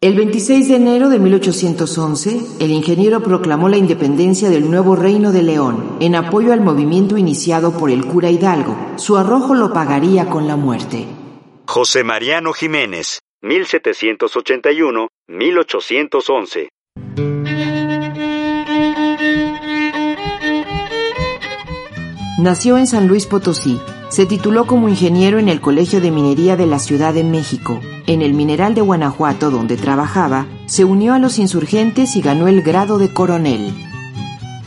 El 26 de enero de 1811, el ingeniero proclamó la independencia del nuevo Reino de León en apoyo al movimiento iniciado por el cura Hidalgo. Su arrojo lo pagaría con la muerte. José Mariano Jiménez, 1781-1811. Nació en San Luis Potosí. Se tituló como ingeniero en el Colegio de Minería de la Ciudad de México. En el Mineral de Guanajuato, donde trabajaba, se unió a los insurgentes y ganó el grado de coronel.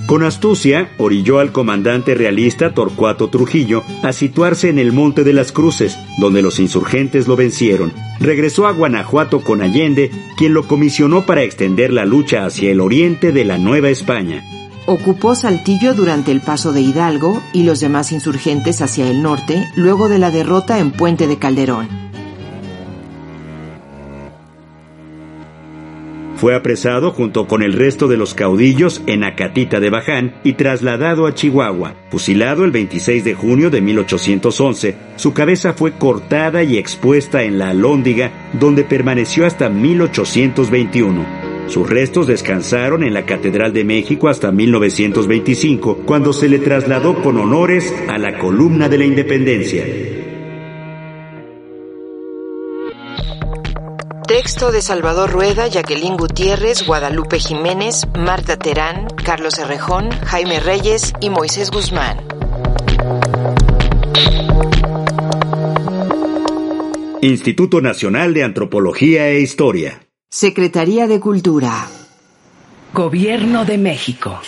Con astucia, orilló al comandante realista Torcuato Trujillo a situarse en el Monte de las Cruces, donde los insurgentes lo vencieron. Regresó a Guanajuato con Allende, quien lo comisionó para extender la lucha hacia el oriente de la Nueva España. Ocupó Saltillo durante el paso de Hidalgo y los demás insurgentes hacia el norte, luego de la derrota en Puente de Calderón. Fue apresado junto con el resto de los caudillos en Acatita de Baján y trasladado a Chihuahua. Fusilado el 26 de junio de 1811, su cabeza fue cortada y expuesta en la Alhóndiga, donde permaneció hasta 1821. Sus restos descansaron en la Catedral de México hasta 1925, cuando se le trasladó con honores a la columna de la Independencia. Texto de Salvador Rueda, Jacqueline Gutiérrez, Guadalupe Jiménez, Marta Terán, Carlos Herrejón, Jaime Reyes y Moisés Guzmán. Instituto Nacional de Antropología e Historia. Secretaría de Cultura. Gobierno de México.